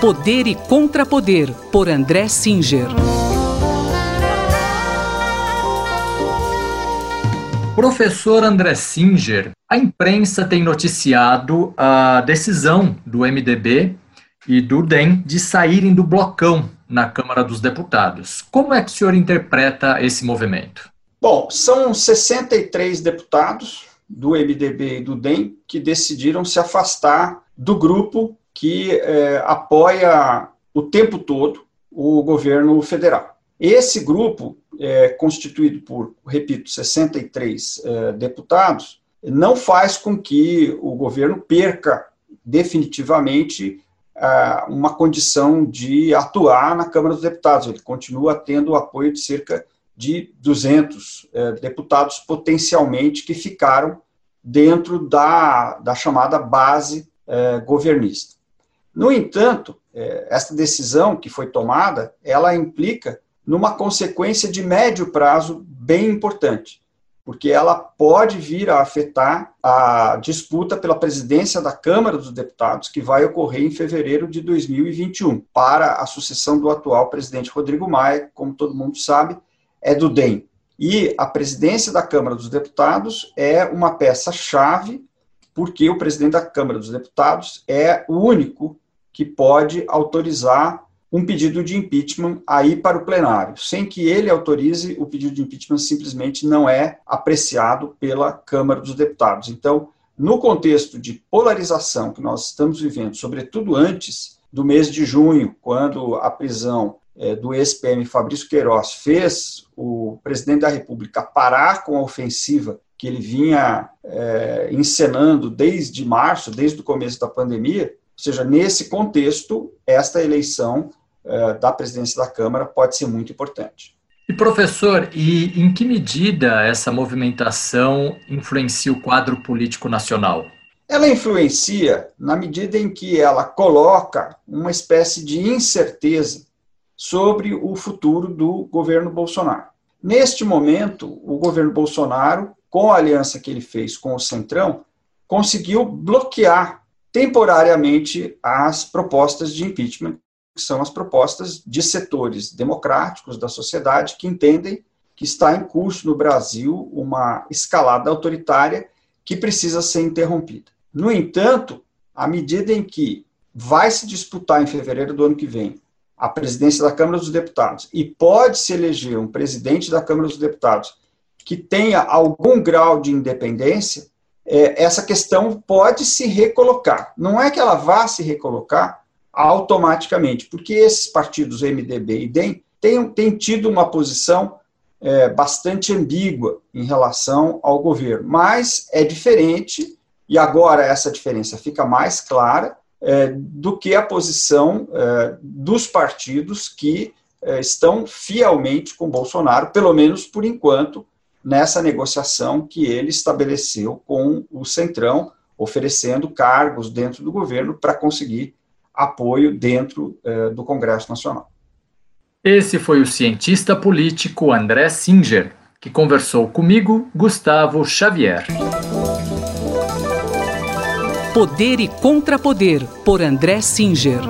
Poder e Contrapoder, por André Singer. Professor André Singer, a imprensa tem noticiado a decisão do MDB e do DEM de saírem do blocão na Câmara dos Deputados. Como é que o senhor interpreta esse movimento? Bom, são 63 deputados do MDB e do DEM que decidiram se afastar do grupo que é, apoia o tempo todo o governo federal. Esse grupo, é, constituído por, repito, 63 é, deputados, não faz com que o governo perca definitivamente é, uma condição de atuar na Câmara dos Deputados. Ele continua tendo o apoio de cerca de 200 é, deputados potencialmente que ficaram dentro da, da chamada base é, governista. No entanto, é, esta decisão que foi tomada, ela implica numa consequência de médio prazo bem importante, porque ela pode vir a afetar a disputa pela presidência da Câmara dos Deputados, que vai ocorrer em fevereiro de 2021, para a sucessão do atual presidente Rodrigo Maia, como todo mundo sabe, é do DEM. E a presidência da Câmara dos Deputados é uma peça-chave, porque o presidente da Câmara dos Deputados é o único que pode autorizar um pedido de impeachment aí para o plenário. Sem que ele autorize, o pedido de impeachment simplesmente não é apreciado pela Câmara dos Deputados. Então, no contexto de polarização que nós estamos vivendo, sobretudo antes do mês de junho, quando a prisão é, do ex-PM Fabrício Queiroz fez o presidente da República parar com a ofensiva que ele vinha é, encenando desde março, desde o começo da pandemia, ou seja, nesse contexto, esta eleição eh, da presidência da Câmara pode ser muito importante. E professor, e em que medida essa movimentação influencia o quadro político nacional? Ela influencia na medida em que ela coloca uma espécie de incerteza sobre o futuro do governo Bolsonaro. Neste momento, o governo Bolsonaro, com a aliança que ele fez com o Centrão, conseguiu bloquear temporariamente as propostas de impeachment, que são as propostas de setores democráticos da sociedade que entendem que está em curso no Brasil uma escalada autoritária que precisa ser interrompida. No entanto, à medida em que vai se disputar em fevereiro do ano que vem a presidência da Câmara dos Deputados e pode se eleger um presidente da Câmara dos Deputados que tenha algum grau de independência, é, essa questão pode se recolocar. Não é que ela vá se recolocar automaticamente, porque esses partidos MDB e DEM têm, têm tido uma posição é, bastante ambígua em relação ao governo, mas é diferente, e agora essa diferença fica mais clara, é, do que a posição é, dos partidos que é, estão fielmente com Bolsonaro, pelo menos por enquanto, nessa negociação que ele estabeleceu com o Centrão, oferecendo cargos dentro do governo para conseguir apoio dentro eh, do Congresso Nacional. Esse foi o cientista político André Singer, que conversou comigo, Gustavo Xavier. Poder e Contrapoder, por André Singer.